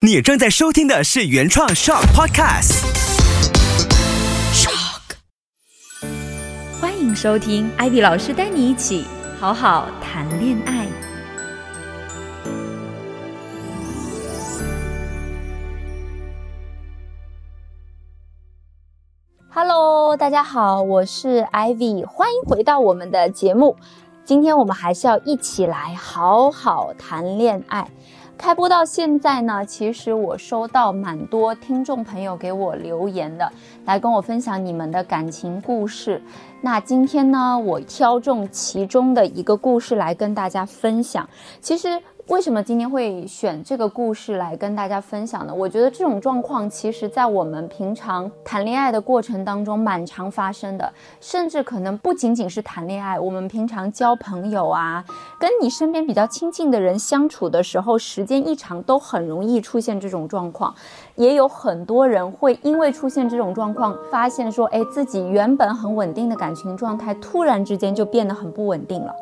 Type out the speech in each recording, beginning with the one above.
你正在收听的是原创 Shock Podcast。Shock，。欢迎收听艾比老师带你一起好好谈恋爱。Hello，大家好，我是 Ivy，欢迎回到我们的节目。今天我们还是要一起来好好谈恋爱。开播到现在呢，其实我收到蛮多听众朋友给我留言的，来跟我分享你们的感情故事。那今天呢，我挑中其中的一个故事来跟大家分享。其实。为什么今天会选这个故事来跟大家分享呢？我觉得这种状况其实，在我们平常谈恋爱的过程当中蛮常发生的，甚至可能不仅仅是谈恋爱，我们平常交朋友啊，跟你身边比较亲近的人相处的时候，时间一长，都很容易出现这种状况。也有很多人会因为出现这种状况，发现说，哎，自己原本很稳定的感情状态，突然之间就变得很不稳定了。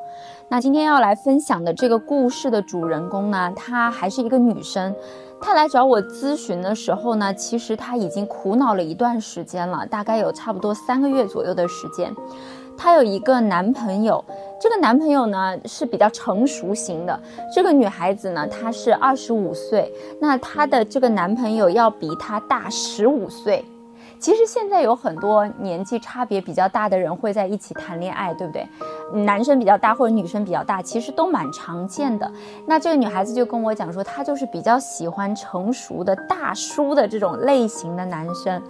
那今天要来分享的这个故事的主人公呢，她还是一个女生。她来找我咨询的时候呢，其实她已经苦恼了一段时间了，大概有差不多三个月左右的时间。她有一个男朋友，这个男朋友呢是比较成熟型的。这个女孩子呢，她是二十五岁，那她的这个男朋友要比她大十五岁。其实现在有很多年纪差别比较大的人会在一起谈恋爱，对不对？男生比较大或者女生比较大，其实都蛮常见的。那这个女孩子就跟我讲说，她就是比较喜欢成熟的大叔的这种类型的男生。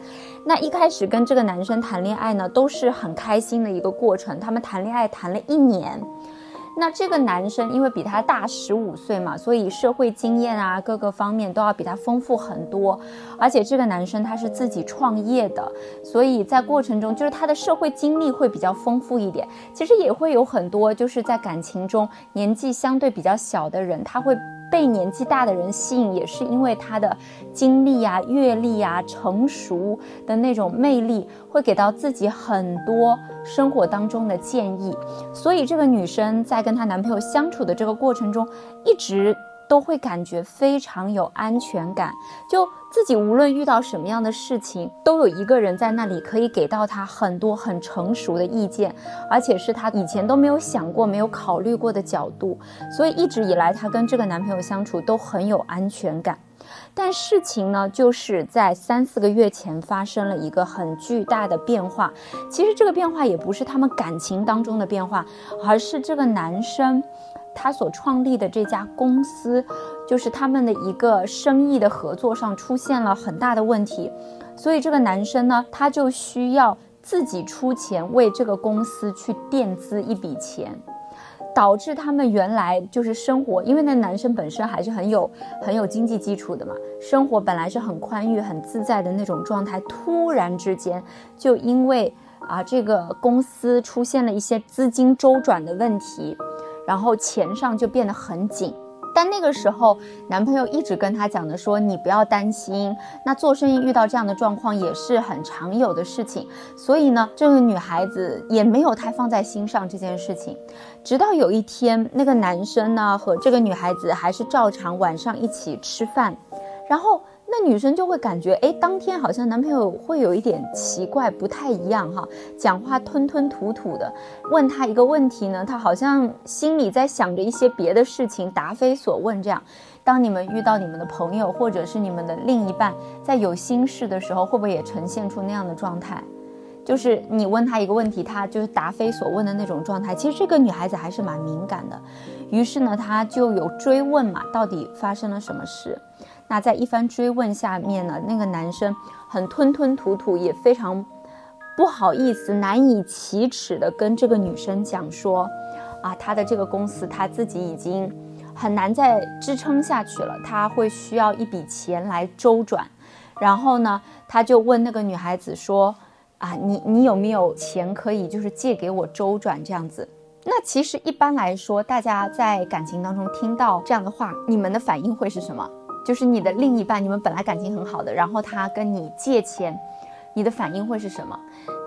那一开始跟这个男生谈恋爱呢，都是很开心的一个过程。他们谈恋爱谈了一年。那这个男生因为比他大十五岁嘛，所以社会经验啊各个方面都要比他丰富很多。而且这个男生他是自己创业的，所以在过程中就是他的社会经历会比较丰富一点。其实也会有很多就是在感情中年纪相对比较小的人，他会。被年纪大的人吸引，也是因为他的经历啊、阅历啊、成熟的那种魅力，会给到自己很多生活当中的建议。所以这个女生在跟她男朋友相处的这个过程中，一直。都会感觉非常有安全感，就自己无论遇到什么样的事情，都有一个人在那里可以给到他很多很成熟的意见，而且是他以前都没有想过、没有考虑过的角度，所以一直以来她跟这个男朋友相处都很有安全感。但事情呢，就是在三四个月前发生了一个很巨大的变化。其实这个变化也不是他们感情当中的变化，而是这个男生。他所创立的这家公司，就是他们的一个生意的合作上出现了很大的问题，所以这个男生呢，他就需要自己出钱为这个公司去垫资一笔钱，导致他们原来就是生活，因为那男生本身还是很有很有经济基础的嘛，生活本来是很宽裕很自在的那种状态，突然之间就因为啊这个公司出现了一些资金周转的问题。然后钱上就变得很紧，但那个时候男朋友一直跟她讲的说：“你不要担心，那做生意遇到这样的状况也是很常有的事情。”所以呢，这个女孩子也没有太放在心上这件事情。直到有一天，那个男生呢和这个女孩子还是照常晚上一起吃饭，然后。那女生就会感觉，哎，当天好像男朋友会有一点奇怪，不太一样哈，讲话吞吞吐吐的。问他一个问题呢，他好像心里在想着一些别的事情，答非所问这样。当你们遇到你们的朋友或者是你们的另一半在有心事的时候，会不会也呈现出那样的状态？就是你问他一个问题，他就是答非所问的那种状态。其实这个女孩子还是蛮敏感的，于是呢，她就有追问嘛，到底发生了什么事？那在一番追问下面呢，那个男生很吞吞吐吐，也非常不好意思、难以启齿的跟这个女生讲说，啊，他的这个公司他自己已经很难再支撑下去了，他会需要一笔钱来周转。然后呢，他就问那个女孩子说，啊，你你有没有钱可以就是借给我周转这样子？那其实一般来说，大家在感情当中听到这样的话，你们的反应会是什么？就是你的另一半，你们本来感情很好的，然后他跟你借钱，你的反应会是什么？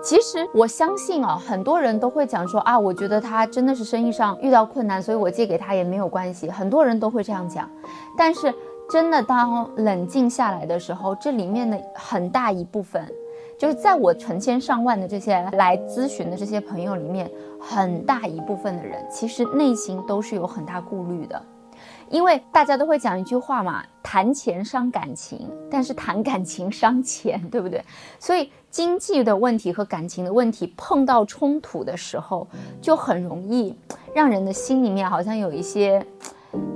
其实我相信啊，很多人都会讲说啊，我觉得他真的是生意上遇到困难，所以我借给他也没有关系。很多人都会这样讲，但是真的当冷静下来的时候，这里面的很大一部分，就是在我成千上万的这些来咨询的这些朋友里面，很大一部分的人其实内心都是有很大顾虑的。因为大家都会讲一句话嘛，谈钱伤感情，但是谈感情伤钱，对不对？所以经济的问题和感情的问题碰到冲突的时候，就很容易让人的心里面好像有一些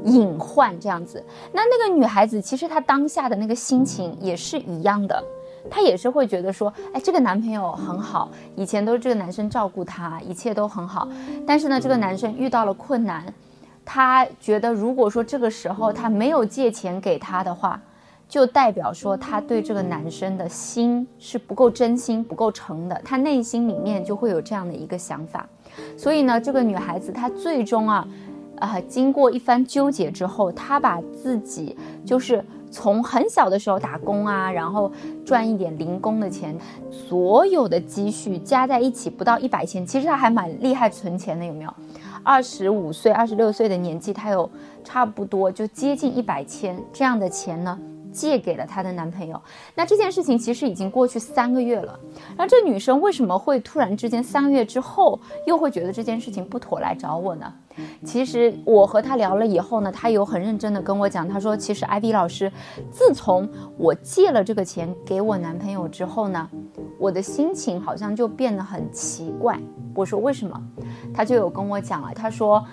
隐患这样子。那那个女孩子其实她当下的那个心情也是一样的，她也是会觉得说，哎，这个男朋友很好，以前都是这个男生照顾她，一切都很好，但是呢，这个男生遇到了困难。他觉得，如果说这个时候他没有借钱给他的话，就代表说他对这个男生的心是不够真心、不够诚的。他内心里面就会有这样的一个想法。所以呢，这个女孩子她最终啊，啊，经过一番纠结之后，她把自己就是从很小的时候打工啊，然后赚一点零工的钱，所有的积蓄加在一起不到一百千，其实她还蛮厉害存钱的，有没有？二十五岁、二十六岁的年纪，他有差不多就接近一百千这样的钱呢，借给了她的男朋友。那这件事情其实已经过去三个月了。然后这女生为什么会突然之间三个月之后又会觉得这件事情不妥来找我呢？其实我和她聊了以后呢，她有很认真的跟我讲，她说其实艾比老师，自从我借了这个钱给我男朋友之后呢，我的心情好像就变得很奇怪。我说为什么？她就有跟我讲了。她说，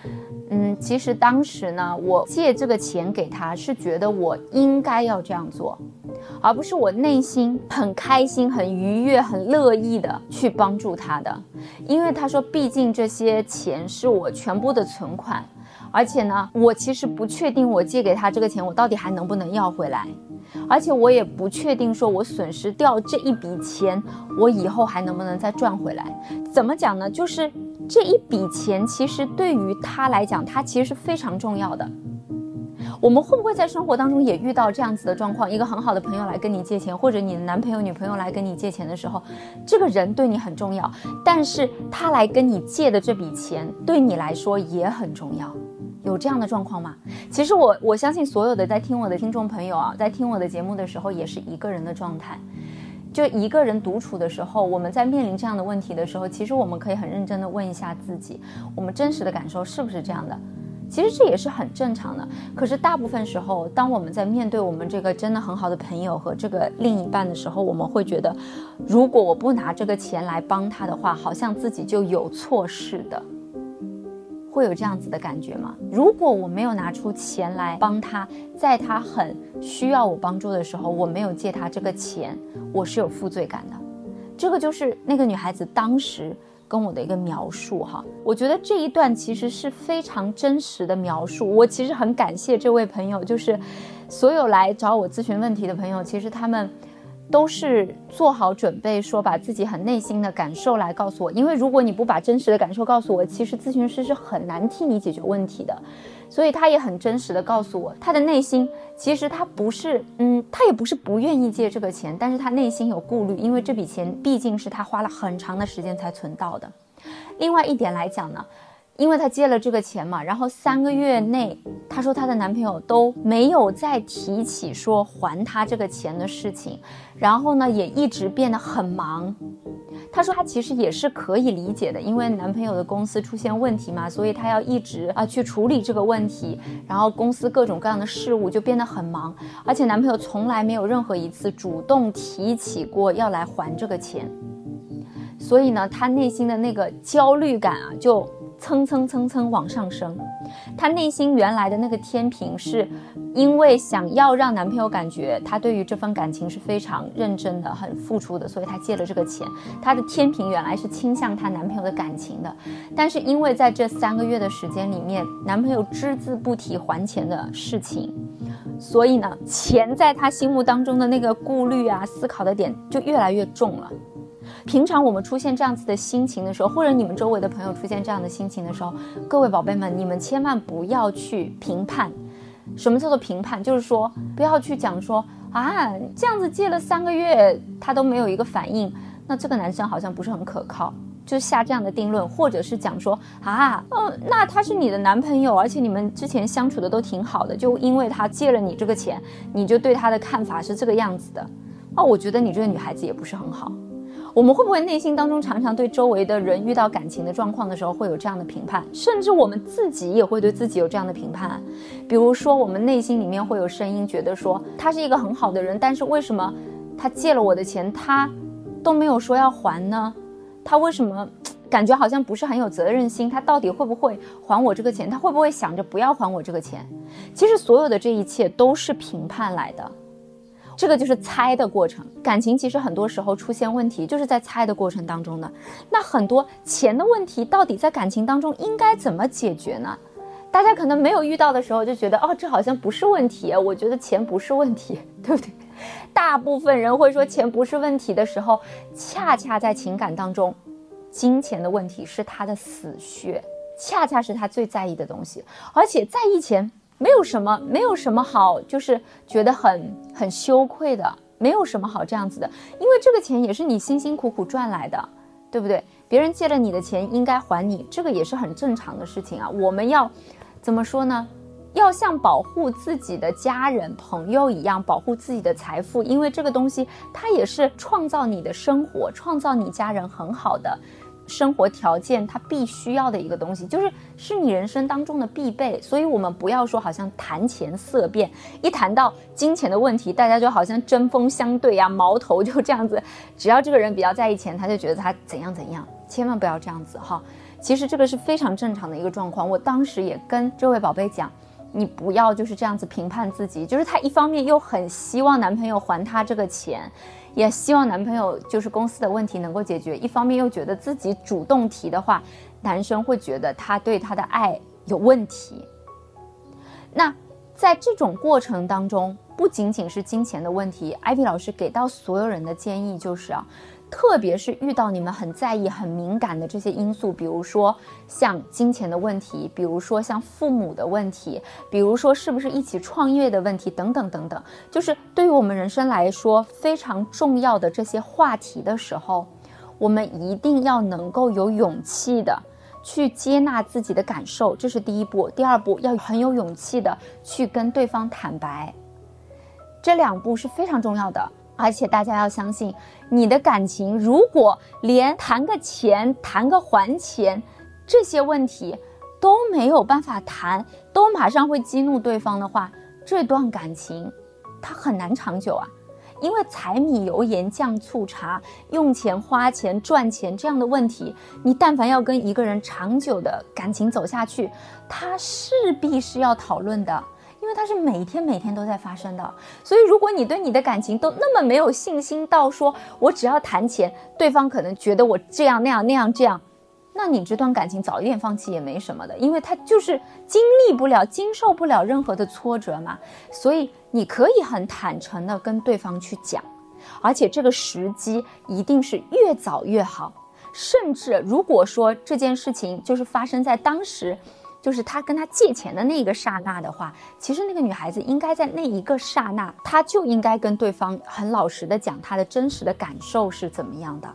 嗯，其实当时呢，我借这个钱给他是觉得我应该要这样做，而不是我内心很开心、很愉悦、很乐意的去帮助他的。因为他说，毕竟这些钱是我全部的存款，而且呢，我其实不确定我借给他这个钱，我到底还能不能要回来。而且我也不确定，说我损失掉这一笔钱，我以后还能不能再赚回来？怎么讲呢？就是这一笔钱，其实对于他来讲，他其实是非常重要的。我们会不会在生活当中也遇到这样子的状况？一个很好的朋友来跟你借钱，或者你的男朋友、女朋友来跟你借钱的时候，这个人对你很重要，但是他来跟你借的这笔钱，对你来说也很重要。有这样的状况吗？其实我我相信所有的在听我的听众朋友啊，在听我的节目的时候，也是一个人的状态，就一个人独处的时候，我们在面临这样的问题的时候，其实我们可以很认真的问一下自己，我们真实的感受是不是这样的？其实这也是很正常的。可是大部分时候，当我们在面对我们这个真的很好的朋友和这个另一半的时候，我们会觉得，如果我不拿这个钱来帮他的话，好像自己就有错似的。会有这样子的感觉吗？如果我没有拿出钱来帮他，在他很需要我帮助的时候，我没有借他这个钱，我是有负罪感的。这个就是那个女孩子当时跟我的一个描述哈。我觉得这一段其实是非常真实的描述。我其实很感谢这位朋友，就是所有来找我咨询问题的朋友，其实他们。都是做好准备，说把自己很内心的感受来告诉我，因为如果你不把真实的感受告诉我，其实咨询师是很难替你解决问题的。所以他也很真实的告诉我，他的内心其实他不是，嗯，他也不是不愿意借这个钱，但是他内心有顾虑，因为这笔钱毕竟是他花了很长的时间才存到的。另外一点来讲呢。因为她借了这个钱嘛，然后三个月内，她说她的男朋友都没有再提起说还她这个钱的事情，然后呢也一直变得很忙。她说她其实也是可以理解的，因为男朋友的公司出现问题嘛，所以她要一直啊去处理这个问题，然后公司各种各样的事务就变得很忙，而且男朋友从来没有任何一次主动提起过要来还这个钱，所以呢，她内心的那个焦虑感啊就。蹭蹭蹭蹭往上升，她内心原来的那个天平是，因为想要让男朋友感觉她对于这份感情是非常认真的、很付出的，所以她借了这个钱。她的天平原来是倾向她男朋友的感情的，但是因为在这三个月的时间里面，男朋友只字不提还钱的事情，所以呢，钱在她心目当中的那个顾虑啊、思考的点就越来越重了。平常我们出现这样子的心情的时候，或者你们周围的朋友出现这样的心情的时候，各位宝贝们，你们千万不要去评判。什么叫做评判？就是说不要去讲说啊，这样子借了三个月他都没有一个反应，那这个男生好像不是很可靠。就下这样的定论，或者是讲说啊，嗯，那他是你的男朋友，而且你们之前相处的都挺好的，就因为他借了你这个钱，你就对他的看法是这个样子的，哦，我觉得你这个女孩子也不是很好。我们会不会内心当中常常对周围的人遇到感情的状况的时候会有这样的评判，甚至我们自己也会对自己有这样的评判？比如说，我们内心里面会有声音觉得说他是一个很好的人，但是为什么他借了我的钱，他都没有说要还呢？他为什么感觉好像不是很有责任心？他到底会不会还我这个钱？他会不会想着不要还我这个钱？其实所有的这一切都是评判来的。这个就是猜的过程，感情其实很多时候出现问题，就是在猜的过程当中的。那很多钱的问题，到底在感情当中应该怎么解决呢？大家可能没有遇到的时候，就觉得哦，这好像不是问题。我觉得钱不是问题，对不对？大部分人会说钱不是问题的时候，恰恰在情感当中，金钱的问题是他的死穴，恰恰是他最在意的东西，而且在意钱。没有什么，没有什么好，就是觉得很很羞愧的，没有什么好这样子的，因为这个钱也是你辛辛苦苦赚来的，对不对？别人借了你的钱，应该还你，这个也是很正常的事情啊。我们要怎么说呢？要像保护自己的家人、朋友一样保护自己的财富，因为这个东西它也是创造你的生活，创造你家人很好的。生活条件，它必须要的一个东西，就是是你人生当中的必备。所以，我们不要说好像谈钱色变，一谈到金钱的问题，大家就好像针锋相对呀，矛头就这样子。只要这个人比较在意钱，他就觉得他怎样怎样，千万不要这样子哈。其实这个是非常正常的一个状况。我当时也跟这位宝贝讲，你不要就是这样子评判自己，就是她一方面又很希望男朋友还她这个钱。也希望男朋友就是公司的问题能够解决，一方面又觉得自己主动提的话，男生会觉得他对她的爱有问题。那在这种过程当中，不仅仅是金钱的问题，艾比老师给到所有人的建议就是啊。特别是遇到你们很在意、很敏感的这些因素，比如说像金钱的问题，比如说像父母的问题，比如说是不是一起创业的问题，等等等等，就是对于我们人生来说非常重要的这些话题的时候，我们一定要能够有勇气的去接纳自己的感受，这是第一步。第二步要很有勇气的去跟对方坦白，这两步是非常重要的。而且大家要相信，你的感情如果连谈个钱、谈个还钱这些问题都没有办法谈，都马上会激怒对方的话，这段感情它很难长久啊。因为柴米油盐酱醋茶、用钱、花钱、赚钱这样的问题，你但凡要跟一个人长久的感情走下去，他势必是要讨论的。因为它是每天每天都在发生的，所以如果你对你的感情都那么没有信心，到说我只要谈钱，对方可能觉得我这样那样那样这样，那你这段感情早一点放弃也没什么的，因为他就是经历不了、经受不了任何的挫折嘛。所以你可以很坦诚的跟对方去讲，而且这个时机一定是越早越好，甚至如果说这件事情就是发生在当时。就是他跟他借钱的那个刹那的话，其实那个女孩子应该在那一个刹那，她就应该跟对方很老实的讲她的真实的感受是怎么样的。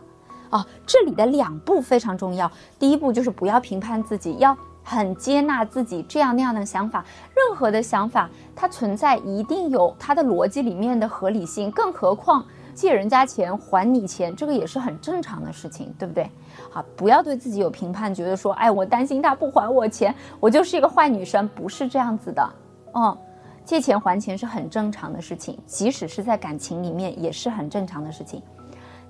哦，这里的两步非常重要。第一步就是不要评判自己，要很接纳自己这样那样的想法。任何的想法，它存在一定有它的逻辑里面的合理性，更何况。借人家钱还你钱，这个也是很正常的事情，对不对？好，不要对自己有评判，觉得说，哎，我担心他不还我钱，我就是一个坏女生，不是这样子的。嗯，借钱还钱是很正常的事情，即使是在感情里面也是很正常的事情。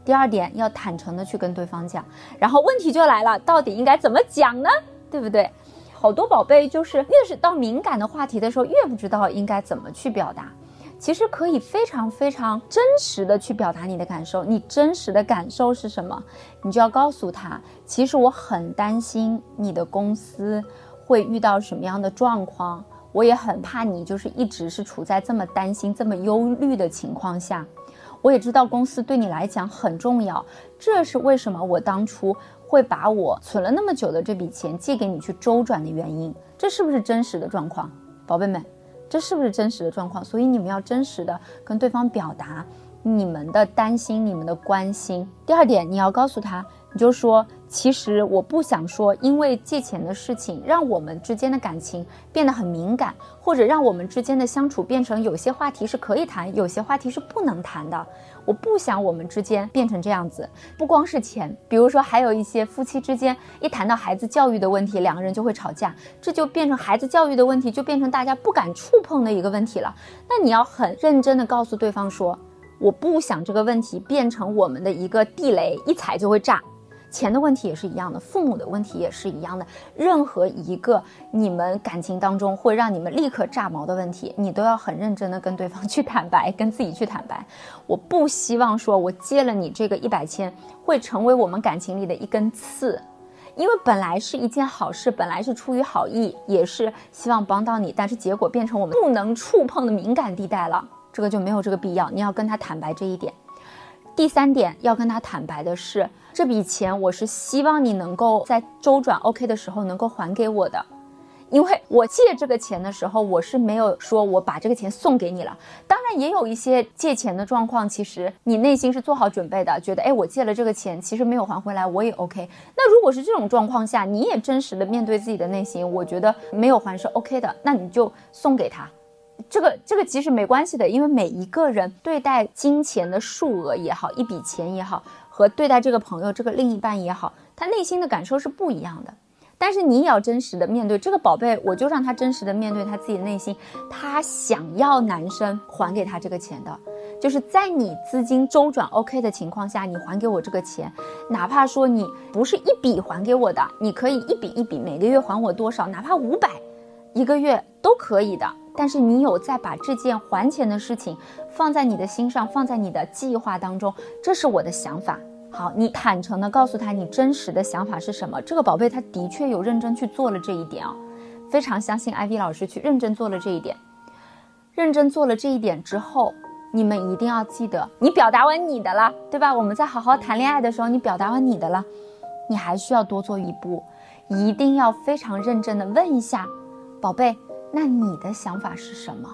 第二点，要坦诚的去跟对方讲，然后问题就来了，到底应该怎么讲呢？对不对？好多宝贝就是越是到敏感的话题的时候，越不知道应该怎么去表达。其实可以非常非常真实的去表达你的感受，你真实的感受是什么？你就要告诉他，其实我很担心你的公司会遇到什么样的状况，我也很怕你就是一直是处在这么担心、这么忧虑的情况下。我也知道公司对你来讲很重要，这是为什么我当初会把我存了那么久的这笔钱借给你去周转的原因。这是不是真实的状况，宝贝们？这是不是真实的状况？所以你们要真实的跟对方表达你们的担心、你们的关心。第二点，你要告诉他，你就说，其实我不想说，因为借钱的事情让我们之间的感情变得很敏感，或者让我们之间的相处变成有些话题是可以谈，有些话题是不能谈的。我不想我们之间变成这样子。不光是钱，比如说还有一些夫妻之间一谈到孩子教育的问题，两个人就会吵架，这就变成孩子教育的问题，就变成大家不敢触碰的一个问题了。那你要很认真的告诉对方说，我不想这个问题变成我们的一个地雷，一踩就会炸。钱的问题也是一样的，父母的问题也是一样的。任何一个你们感情当中会让你们立刻炸毛的问题，你都要很认真的跟对方去坦白，跟自己去坦白。我不希望说我借了你这个一百千，会成为我们感情里的一根刺，因为本来是一件好事，本来是出于好意，也是希望帮到你，但是结果变成我们不能触碰的敏感地带了，这个就没有这个必要。你要跟他坦白这一点。第三点要跟他坦白的是，这笔钱我是希望你能够在周转 OK 的时候能够还给我的，因为我借这个钱的时候，我是没有说我把这个钱送给你了。当然也有一些借钱的状况，其实你内心是做好准备的，觉得哎，我借了这个钱，其实没有还回来，我也 OK。那如果是这种状况下，你也真实的面对自己的内心，我觉得没有还是 OK 的，那你就送给他。这个这个其实没关系的，因为每一个人对待金钱的数额也好，一笔钱也好，和对待这个朋友、这个另一半也好，他内心的感受是不一样的。但是你也要真实的面对这个宝贝，我就让他真实的面对他自己的内心，他想要男生还给他这个钱的，就是在你资金周转 OK 的情况下，你还给我这个钱，哪怕说你不是一笔还给我的，你可以一笔一笔每个月还我多少，哪怕五百，一个月都可以的。但是你有在把这件还钱的事情放在你的心上，放在你的计划当中，这是我的想法。好，你坦诚的告诉他你真实的想法是什么。这个宝贝他的确有认真去做了这一点啊，非常相信艾薇老师去认真做了这一点。认真做了这一点之后，你们一定要记得，你表达完你的了，对吧？我们在好好谈恋爱的时候，你表达完你的了，你还需要多做一步，一定要非常认真的问一下，宝贝。那你的想法是什么？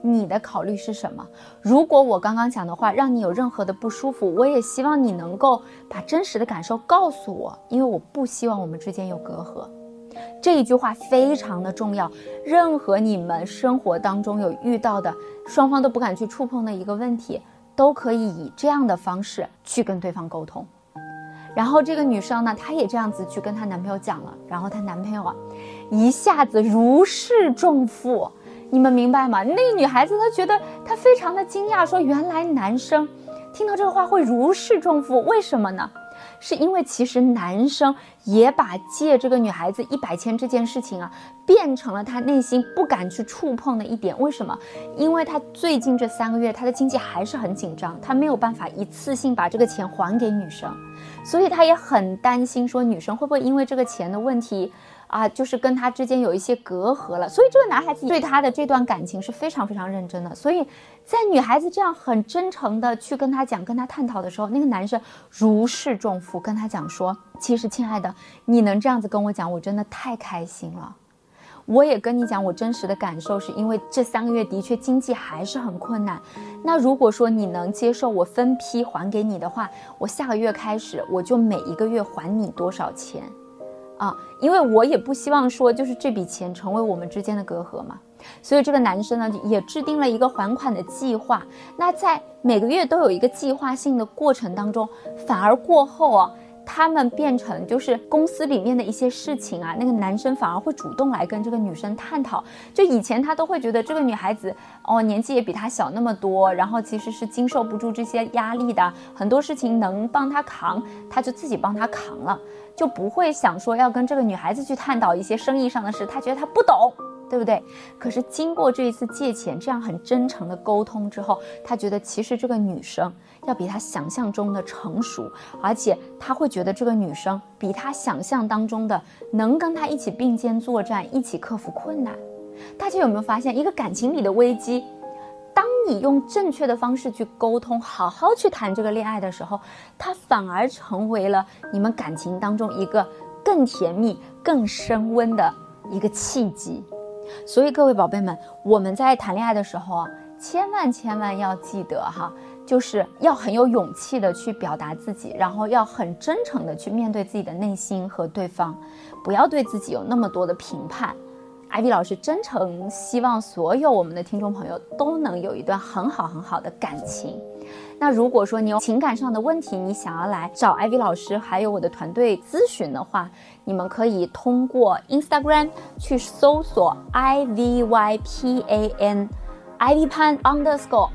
你的考虑是什么？如果我刚刚讲的话让你有任何的不舒服，我也希望你能够把真实的感受告诉我，因为我不希望我们之间有隔阂。这一句话非常的重要。任何你们生活当中有遇到的双方都不敢去触碰的一个问题，都可以以这样的方式去跟对方沟通。然后这个女生呢，她也这样子去跟她男朋友讲了，然后她男朋友啊。一下子如释重负，你们明白吗？那个女孩子她觉得她非常的惊讶，说原来男生听到这个话会如释重负，为什么呢？是因为其实男生也把借这个女孩子一百千这件事情啊，变成了他内心不敢去触碰的一点。为什么？因为他最近这三个月他的经济还是很紧张，他没有办法一次性把这个钱还给女生，所以他也很担心说女生会不会因为这个钱的问题。啊，就是跟他之间有一些隔阂了，所以这个男孩子对他的这段感情是非常非常认真的。所以在女孩子这样很真诚的去跟他讲、跟他探讨的时候，那个男生如释重负，跟他讲说：“其实，亲爱的，你能这样子跟我讲，我真的太开心了。我也跟你讲，我真实的感受是因为这三个月的确经济还是很困难。那如果说你能接受我分批还给你的话，我下个月开始我就每一个月还你多少钱。”啊，因为我也不希望说就是这笔钱成为我们之间的隔阂嘛，所以这个男生呢也制定了一个还款的计划。那在每个月都有一个计划性的过程当中，反而过后啊。他们变成就是公司里面的一些事情啊，那个男生反而会主动来跟这个女生探讨。就以前他都会觉得这个女孩子哦年纪也比他小那么多，然后其实是经受不住这些压力的，很多事情能帮他扛，他就自己帮他扛了，就不会想说要跟这个女孩子去探讨一些生意上的事，他觉得他不懂。对不对？可是经过这一次借钱这样很真诚的沟通之后，他觉得其实这个女生要比他想象中的成熟，而且他会觉得这个女生比他想象当中的能跟他一起并肩作战，一起克服困难。大家有没有发现，一个感情里的危机，当你用正确的方式去沟通，好好去谈这个恋爱的时候，它反而成为了你们感情当中一个更甜蜜、更升温的一个契机。所以各位宝贝们，我们在谈恋爱的时候啊，千万千万要记得哈，就是要很有勇气的去表达自己，然后要很真诚的去面对自己的内心和对方，不要对自己有那么多的评判。艾比老师真诚希望所有我们的听众朋友都能有一段很好很好的感情。那如果说你有情感上的问题，你想要来找艾比老师还有我的团队咨询的话，你们可以通过 Instagram 去搜索 I V Y P A N Ivy Pan Underscore，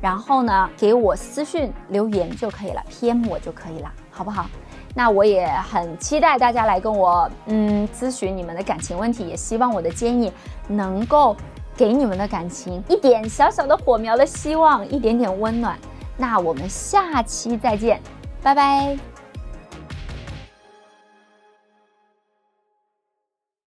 然后呢给我私信留言就可以了，PM 我就可以了，好不好？那我也很期待大家来跟我嗯咨询你们的感情问题，也希望我的建议能够给你们的感情一点小小的火苗的希望，一点点温暖。那我们下期再见，拜拜。